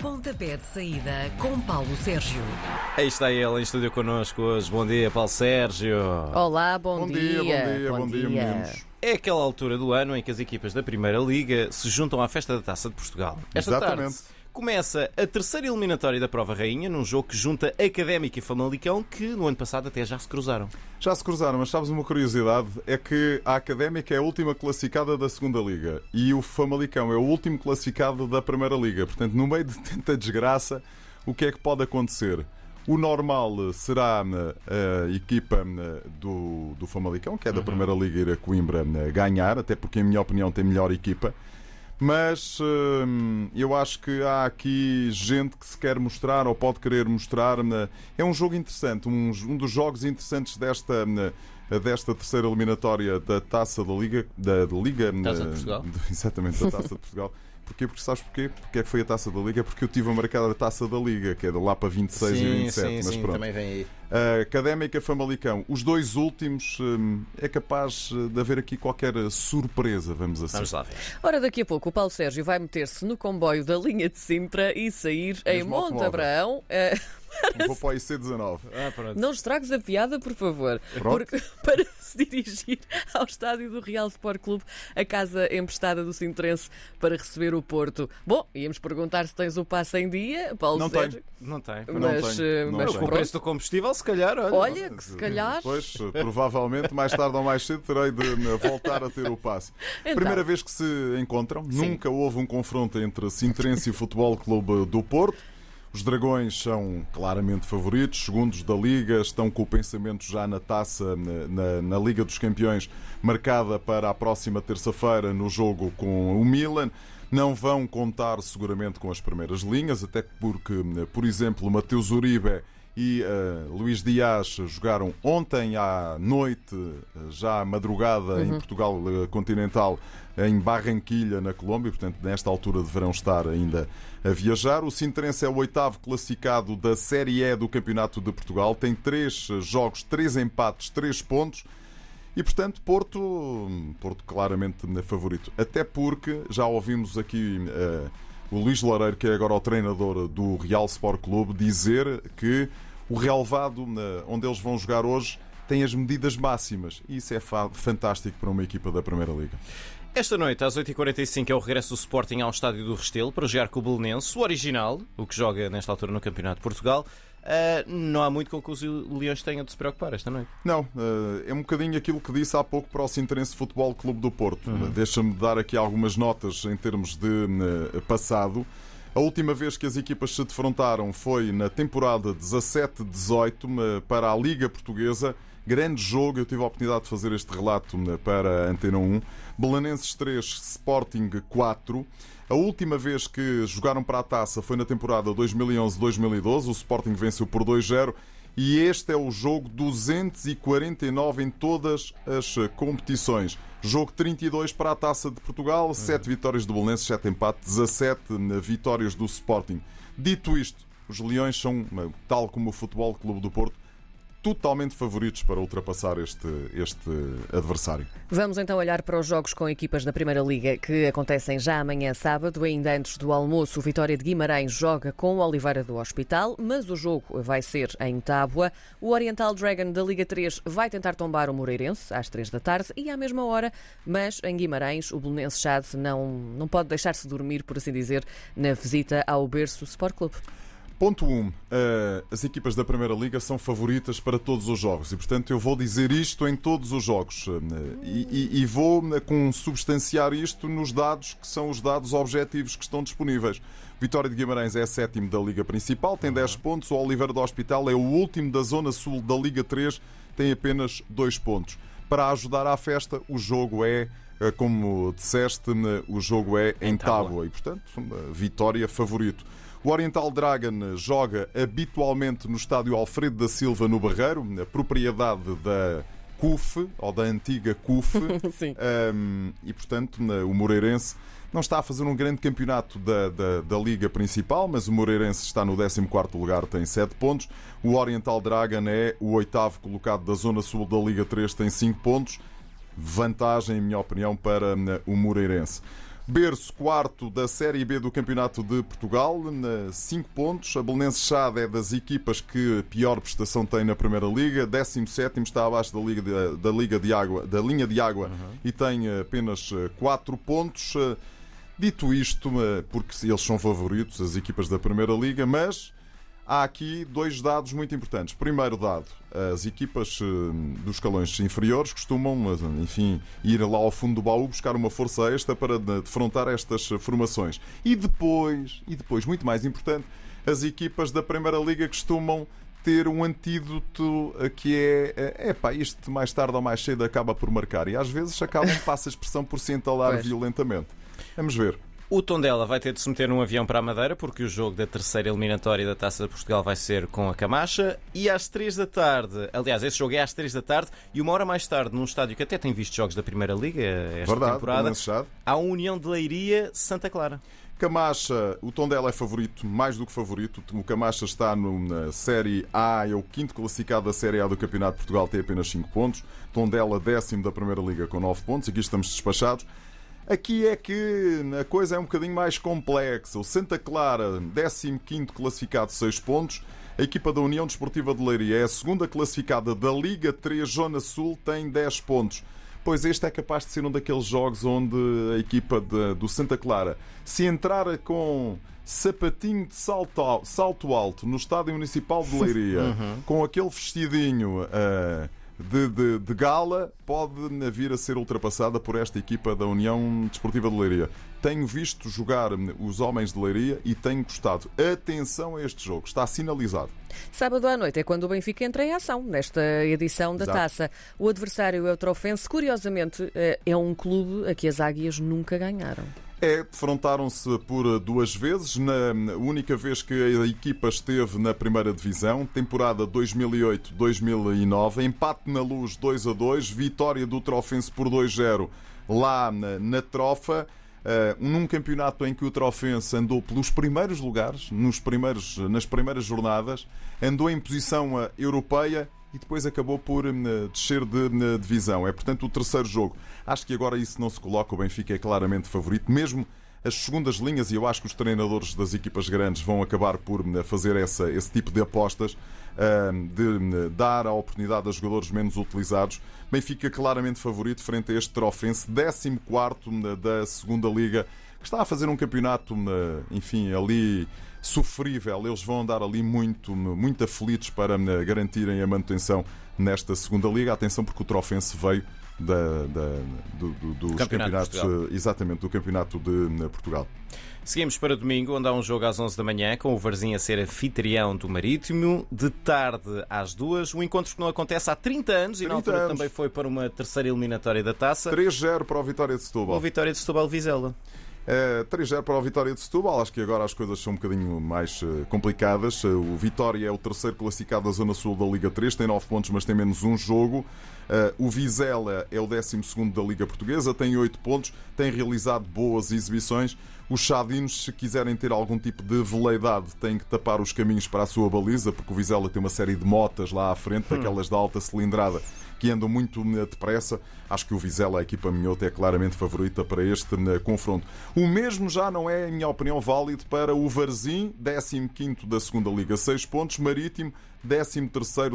Pontapé de saída com Paulo Sérgio. Aí está ele em estúdio connosco hoje. Bom dia, Paulo Sérgio. Olá, bom, Bom dia, bom dia, bom dia, meninos. É aquela altura do ano em que as equipas da Primeira Liga se juntam à festa da Taça de Portugal. Esta Exatamente. tarde começa a terceira eliminatória da Prova Rainha num jogo que junta Académica e Famalicão que no ano passado até já se cruzaram. Já se cruzaram, mas sabes uma curiosidade? É que a Académica é a última classificada da segunda Liga e o Famalicão é o último classificado da Primeira Liga. Portanto, no meio de tanta desgraça, o que é que pode acontecer? O normal será a equipa do, do Famalicão, que é da Primeira Liga, ir a Coimbra ganhar, até porque, em minha opinião, tem melhor equipa. Mas hum, eu acho que há aqui gente que se quer mostrar ou pode querer mostrar. É um jogo interessante, um, um dos jogos interessantes desta, né, desta terceira eliminatória da Taça da Liga. Da, da Liga Taça de né, Portugal? Exatamente, da Taça de Portugal. Porquê? Porque sabes porquê? Porque é que foi a Taça da Liga? Porque eu tive a marcar a Taça da Liga, que é de lá para 26 e 27. mas pronto. também vem aí. A Académica Famalicão, os dois últimos, hum, é capaz de haver aqui qualquer surpresa, vamos assim. Vamos lá ver. Ora, daqui a pouco o Paulo Sérgio vai meter-se no comboio da linha de Sintra e sair em Mesmo Monte automóvel. Abraão. Eh, Vou para o IC19. Ah, pronto. não estragues a piada, por favor. Pronto. Porque para se dirigir ao estádio do Real Sport Clube, a casa emprestada do Sintrense para receber o Porto. Bom, íamos perguntar se tens o passe em dia, Paulo Não Sérgio. Não tem. Não Mas, tenho, eh, não mas tenho. Com o preço do combustível, se calhar, olha. Olha, que se calhar. Pois, provavelmente, mais tarde ou mais cedo, terei de né, voltar a ter o passe. Então. Primeira vez que se encontram, nunca houve um confronto entre Sintrense e Futebol Clube do Porto. Os Dragões são claramente favoritos, segundos da Liga, estão com o pensamento já na taça, na, na- Liga dos Campeões, marcada para a próxima terça-feira no jogo com o Milan. Não vão contar seguramente com as primeiras linhas, até porque, por exemplo, Mateus Uribe e eh, Luís Dias jogaram ontem à noite, eh, já à madrugada, em Portugal eh, continental, em Barranquilha, na Colômbia. Portanto, nesta altura deverão estar ainda a viajar. O Sintrense é o oitavo classificado da Série E do Campeonato de Portugal. Tem três jogos, três empates, três pontos. E portanto, Porto, Porto claramente é favorito. Até porque já ouvimos aqui eh, o Luís Loureiro, que é agora o treinador do Real Sport Clube, dizer que o relevado onde eles vão jogar hoje tem as medidas máximas. E isso é fa- fantástico para uma equipa da Primeira Liga. Esta noite, às 8h45, é o regresso do Sporting ao Estádio do Restelo para jogar com o Belenense, o original, o que joga nesta altura no Campeonato de Portugal. Ah, não há muito com que os Leões tenham de se preocupar esta noite. Não, eh, é um bocadinho aquilo que disse há pouco para o Sintrense Futebol Clube do Porto. Deixa-me dar aqui algumas notas em termos de eh, passado. A última vez que as equipas se defrontaram foi na temporada 17-18 eh, para a Liga Portuguesa. Grande jogo, eu tive a oportunidade de fazer este relato eh, para a Antena 1. Belenenses 3, Sporting 4. A última vez que jogaram para a taça foi na temporada 2011-2012. O Sporting venceu por 2-0. E este é o jogo 249 em todas as eh, competições. Jogo 32 para a Taça de Portugal, 7 vitórias do Belenenses, 7 empates, 17 vitórias do Sporting. Dito isto, os Leões são, eh, tal como o Futebol Clube do Porto, totalmente favoritos para ultrapassar este, este adversário. Vamos então olhar para os jogos com equipas da Primeira Liga que acontecem já amanhã sábado. Ainda antes do almoço, o Vitória de Guimarães joga com o Oliveira do Hospital, mas o jogo vai ser em Tábua. O Oriental Dragon da Liga 3 vai tentar tombar o Moreirense às 3 da tarde e à mesma hora, mas em Guimarães o Belenense Chade não, não pode deixar-se dormir, por assim dizer, na visita ao berço Sport Clube. Ponto 1. Um, eh, as equipas da Primeira Liga são favoritas para todos os jogos e, portanto, eu vou dizer isto em todos os jogos eh, e, e- vou eh, consubstanciar isto nos dados que são os dados objetivos que estão disponíveis. Vitória de Guimarães é sétimo da Liga Principal, tem 10 pontos. O Oliveira do Hospital é o último da Zona Sul da Liga 3, tem apenas 2 pontos. Para ajudar à festa, o jogo é, como disseste, o jogo é em Tábua. E, portanto, vitória favorito. O Oriental Dragon joga habitualmente no estádio Alfredo da Silva, no Barreiro, na propriedade da CUF, ou da antiga CUF. Sim. Um, e, portanto, o Moreirense não está a fazer um grande campeonato da, da, da Liga Principal, mas o Moreirense está no 14 lugar, tem 7 pontos. O Oriental Dragon é o oitavo colocado da Zona Sul da Liga 3, tem 5 pontos. Vantagem, em minha opinião, para o Moreirense. Berço, quarto da Série B do Campeonato de Portugal, 5 pontos. A Belenense Chade é das equipas que pior prestação tem na Primeira Liga. 17 está abaixo da, Liga de, da, Liga de água, da linha de água uhum. e tem apenas 4 pontos. Dito isto, porque eles são favoritos, as equipas da Primeira Liga, mas há aqui dois dados muito importantes. Primeiro dado, as equipas eh, dos escalões inferiores costumam, eh, enfim, ir lá ao fundo do baú buscar uma força extra para defrontar estas formações. E depois, e depois, muito mais importante, as equipas da Primeira Liga costumam ter um antídoto eh, que é, é pá, isto mais tarde ou mais cedo acaba por marcar. E às vezes acabam, passa a expressão por se entalar pois. violentamente. Vamos ver. O Tondela vai ter de se meter num avião para a Madeira, porque o jogo da terceira eliminatória da Taça de Portugal vai ser com a Camacha. E às 3 da tarde, aliás, esse jogo é às 3 da tarde, e uma hora mais tarde, num estádio que até tem visto jogos da Primeira Liga esta Verdade, temporada, há a União de Leiria Santa Clara. Camacha, o Tondela é favorito, mais do que favorito. O Camacha está na Série A, é o quinto classificado da Série A do Campeonato de Portugal, tem apenas 5 pontos. Tondela, décimo da Primeira Liga, com 9 pontos. Aqui estamos despachados. Aqui é que a coisa é um bocadinho mais complexa. O Santa Clara, 15 classificado, 6 pontos. A equipa da União Desportiva de Leiria é a segunda classificada da Liga 3 Zona Sul, tem 10 pontos. Pois este é capaz de ser um daqueles jogos onde a equipa de, do Santa Clara, se entrar com sapatinho de salto, salto alto no Estádio Municipal de Leiria, uhum. com aquele vestidinho. Uh, de, de, de, gala pode vir a ser ultrapassada por esta equipa da União Desportiva de Leiria. Tenho visto jogar os homens de Leiria e tenho gostado. Atenção a este jogo, está sinalizado. Sábado à noite é quando o Benfica entra em ação nesta edição da Exato. taça. O adversário é o Trofense, curiosamente, eh, é um clube a que as águias nunca ganharam. É, defrontaram-se por duas vezes, na única vez que a equipa esteve na primeira divisão, temporada 2008-2009, empate na luz 2 a 2, vitória do Trofense por 2-0 lá na, na Trofa. Uh, num campeonato em que o Trofense andou pelos primeiros lugares, nos primeiros, nas primeiras jornadas, andou em posição uh, europeia e depois acabou por uh, descer de divisão. É, portanto, o terceiro jogo. Acho que agora isso não se coloca. O Benfica é claramente favorito, mesmo as segundas linhas, e eu acho que os treinadores das equipas grandes vão acabar por fazer essa, esse tipo de apostas, de dar a oportunidade a jogadores menos utilizados. Benfica claramente favorito frente a este Trofense, 14 da segunda Liga, que está a fazer um campeonato, enfim, ali sofrível. Eles vão andar ali muito, muito aflitos para garantirem a manutenção nesta segunda Liga. Atenção, porque o Trofense veio da, da, do, do, dos campeonatos, exatamente, do Campeonato de Portugal. Seguimos para domingo, onde há um jogo às 11 da manhã, com o Varzim a ser anfitrião do Marítimo. De tarde às 2, um encontro que não acontece há 30 anos 30 e na altura anos. também foi para uma terceira eliminatória da taça. 3-0 para o Vitória de Setúbal. O Vitória de Setúbal Vizela. É, 3-0 para o Vitória de Setúbal. Acho que agora as coisas são um bocadinho mais uh, complicadas. Uh, o Vitória é o terceiro classificado da Zona Sul da Liga 3, tem 9 pontos, mas tem menos um jogo. Uh, o Vizela é o 12 da Liga Portuguesa, tem 8 pontos, tem realizado boas exibições. Os chadinos, se quiserem ter algum tipo de veleidade, têm que tapar os caminhos para a sua baliza, porque o Vizela tem uma série de motas lá à frente, hum. daquelas de alta cilindrada que andam muito depressa. Acho que o Vizela, a equipa minhota, é claramente favorita para este eh, confronto. O mesmo já não é, em minha opinião, válido para o Varzim, 15 da segunda Liga, 6 pontos, Marítimo, 13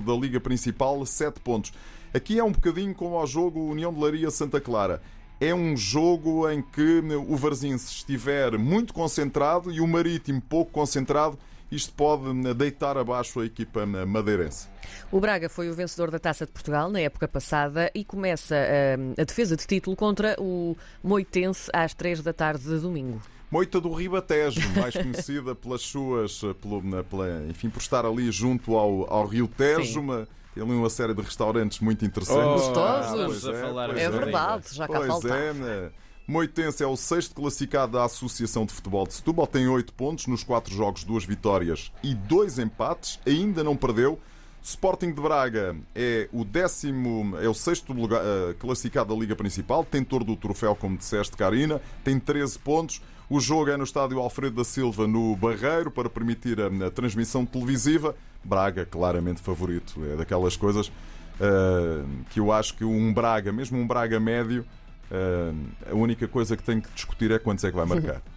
da Liga Principal, 7 pontos. Aqui é um bocadinho como ao jogo União de Laria Santa Clara. É um jogo em que o Varzim, se estiver muito concentrado e o Marítimo pouco concentrado, isto pode deitar abaixo a equipa madeirense. O Braga foi o vencedor da Taça de Portugal na época passada e começa a, eh, a defesa de título contra o Moitense às 3 da tarde de domingo. Moita do Ribatejo, mais conhecida pelas suas, eh, pelo, pela, enfim, por estar ali junto ao, ao Rio Tejo, uma, tem ali uma série de restaurantes muito interessantes. Oh, Gostosos! Ah, é, é, verdade, já cá pois faltava. É, né? Moitense é o sexto classificado da Associação de Futebol de Setúbal, tem oito pontos nos quatro jogos, duas vitórias e dois empates, ainda não perdeu. Sporting de Braga é o décimo, é o sexto lugar, uh, classificado da Liga Principal, tentor do troféu, como disseste, Karina, tem 13 pontos. O jogo é no estádio Alfredo da Silva, no Barreiro, para permitir a, a transmissão televisiva. Braga, claramente favorito, é daquelas coisas uh, que eu acho que um Braga, mesmo um Braga médio, Uh, a única coisa que tem que discutir é quantos é que vai marcar.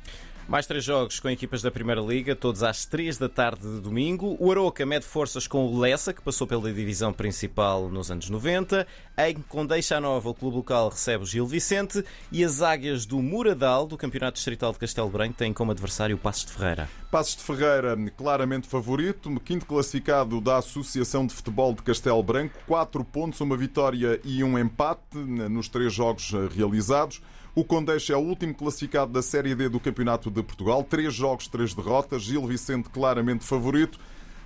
Mais três jogos com equipas da Primeira Liga, todos às três da tarde de domingo. O Aroca mede forças com o Lessa, que passou pela divisão principal nos anos 90. Em Condeixa Nova, o clube local recebe o Gil Vicente. E as águias do Muradal, do Campeonato Distrital de Castelo Branco, têm como adversário o Passos de Ferreira. Passos de Ferreira, claramente favorito, quinto classificado da Associação de Futebol de Castelo Branco, quatro pontos, uma vitória e um empate nos três jogos realizados. O Condeixa é o último classificado da Série D do Campeonato de Portugal. Três jogos, três derrotas. Gil Vicente claramente favorito.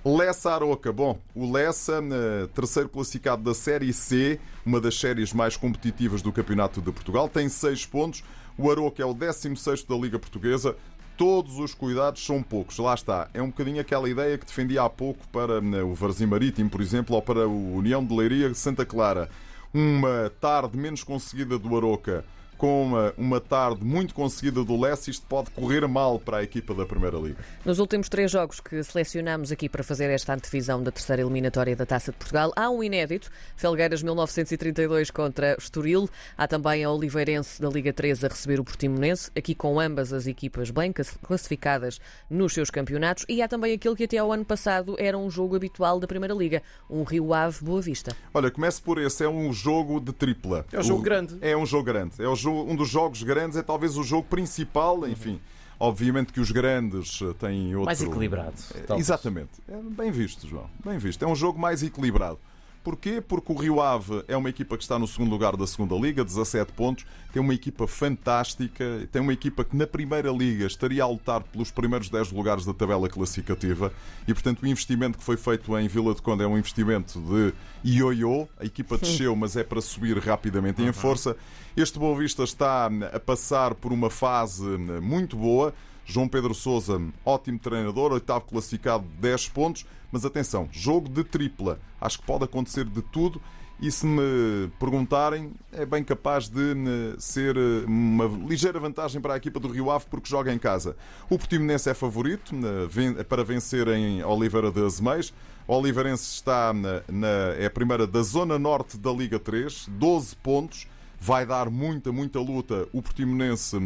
Lessa Aroca. Bom, o Lessa, eh, terceiro classificado da Série C, uma das séries mais competitivas do Campeonato de Portugal, tem seis pontos. O Aroca é o 16 da Liga Portuguesa. Todos os cuidados são poucos. Lá está. É um bocadinho aquela ideia que defendia há pouco para eh, o Varzim Marítimo, por exemplo, ou para o União de Leiria Santa Clara. Uma tarde menos conseguida do Aroca com uma, uma tarde muito conseguida do Leste, isto pode correr mal para a equipa da Primeira Liga. Nos últimos três jogos que selecionamos aqui para fazer esta antevisão da terceira eliminatória da Taça de Portugal, há um inédito, Felgueiras 1932 contra Estoril, há também a Oliveirense da Liga 3 a receber o Portimonense, aqui com ambas as equipas bem classificadas nos seus campeonatos, e há também aquele que até ao ano passado era um jogo habitual da Primeira Liga, um Rio Ave Boa Vista. Olha, comece por esse, é um jogo de tripla. É um jogo o... grande. É um jogo grande. É o jogo um dos jogos grandes, é talvez o jogo principal, enfim. Obviamente que os grandes eh, têm outro. Mais equilibrado. É, exatamente. É bem visto, João. Bem visto. É um jogo mais equilibrado. Porquê? Porque o Rio Ave é uma equipa que está no segundo lugar da segunda Liga, 17 pontos, tem uma equipa fantástica, tem uma equipa que na primeira Liga estaria a lutar pelos primeiros 10 lugares da tabela classificativa e, portanto, o investimento que foi feito em Vila de Conde é um investimento de ioiô. A equipa desceu, mas é para subir rapidamente em força. Este Boa Vista está a passar por uma fase muito boa. João Pedro Sousa, ótimo treinador, oitavo classificado, 10 pontos. Mas atenção, jogo de tripla. Acho que pode acontecer de tudo. E se me perguntarem, é bem capaz de eh, ser eh, uma ligeira vantagem para a equipa do Rio Ave porque joga em casa. O Portimonense é favorito eh, para vencer em Oliveira de Azeméis. O Oliveirense está na, na, é a primeira da zona norte da Liga 3, 12 pontos. Vai dar muita, muita luta. O Portimonense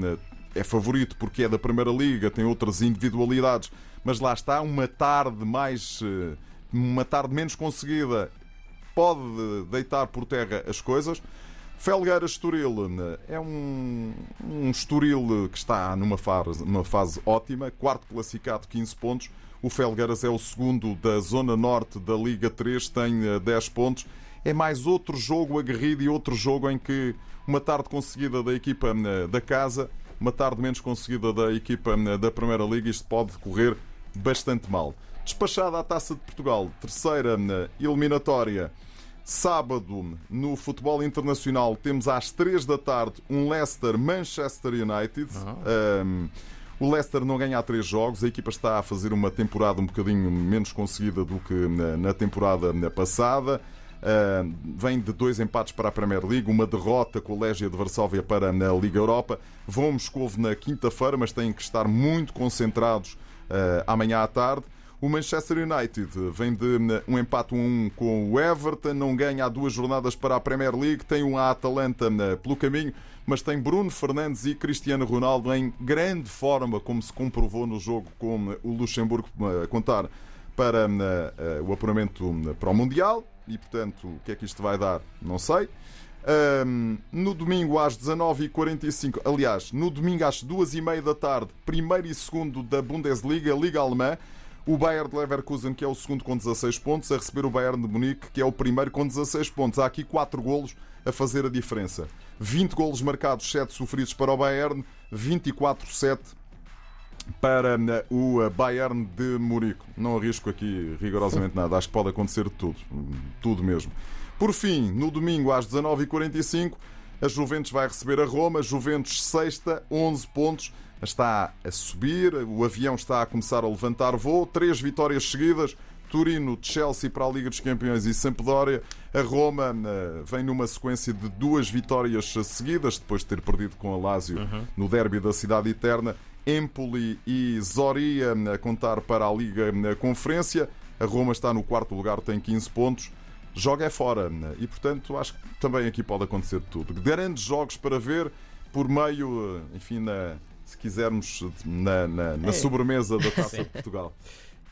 é favorito porque é da Primeira Liga, tem outras individualidades, mas lá está, uma tarde mais. Eh, uma tarde menos conseguida pode deitar por terra as coisas. Felgueiras Estoril eh, é um, um Estoril que está numa fase, numa fase ótima, quarto classificado, 15 pontos. O Felgueiras é o segundo da zona norte da Liga 3, tem 10 eh, pontos. É mais outro jogo aguerrido e outro jogo em que uma tarde conseguida da equipa da casa uma tarde menos conseguida da equipa eh, da Primeira Liga, isto pode correr bastante mal. Despachada a Taça de Portugal, terceira eh, eliminatória. Sábado, no futebol internacional, temos às 3 da tarde um Leicester-Manchester United. Um, o Leicester não ganha há três jogos, a equipa está a fazer uma temporada um bocadinho menos conseguida do que na, na temporada passada. Uh, vem de dois empates para a Premier League, uma derrota com o Legia de Varsóvia para a Liga Europa. Vão Moscovo na quinta-feira, mas têm que estar muito concentrados uh, amanhã à tarde. O Manchester United vem de um empate 1 com o Everton, não ganha há duas jornadas para a Premier League, tem um Atalanta pelo caminho, mas tem Bruno Fernandes e Cristiano Ronaldo em grande forma, como se comprovou no jogo com o Luxemburgo a contar para o apuramento para o Mundial e, portanto, o que é que isto vai dar? Não sei. Um, no domingo às 19h45, aliás, no domingo às 2h30 da tarde, primeiro e segundo da Bundesliga, Liga Alemã, o Bayern de Leverkusen, que é o segundo com 16 pontos, a receber o Bayern de Munique, que é o primeiro com 16 pontos. Há aqui 4 golos a fazer a diferença. 20 golos marcados, 7 sofridos para o Bayern, 24-7 para eh, o eh, Bayern de Munique. Não arrisco aqui rigorosamente nada, acho que pode acontecer tudo, tudo mesmo. Por fim, no domingo às 19h45, a Juventus vai receber a Roma. Juventus sexta, 11 pontos, está a subir, o avião está a começar a levantar voo, três vitórias seguidas. Turino, Chelsea para a Liga dos Campeões e Sampdoria. A Roma eh, vem numa sequência de duas vitórias seguidas, depois de ter perdido com a Lazio uhum. no derby da Cidade Eterna. Empoli e Zoria a contar para a Liga Conferência. A Roma está no quarto lugar, tem 15 pontos. joga é fora. E, portanto, acho que também aqui pode acontecer tudo. Grandes jogos para ver por meio, enfim, na, se quisermos, na, na, na É. sobremesa da Taça de Portugal.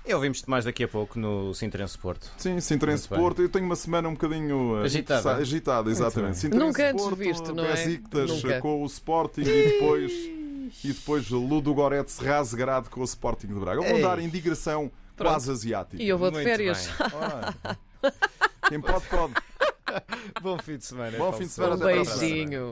E ouvimos-te mais daqui a pouco no Sintrense Porto. Sim, Sintrense. Porto. Eu tenho uma semana um bocadinho eh, Agitada. agitada, exatamente. Nunca antes Porto, visto, não é? Besiktas Nunca. com o Sporting e depois, e depois Ludo Goretz rasgrado com o Sporting de Braga. Eu vou dar em digressão quase asiática. E eu vou de Muito férias. bem. Ora, Quem pode, pode. Bom fim de semana. Bom Paulo fim de semana, Um até para a próxima. beijinho.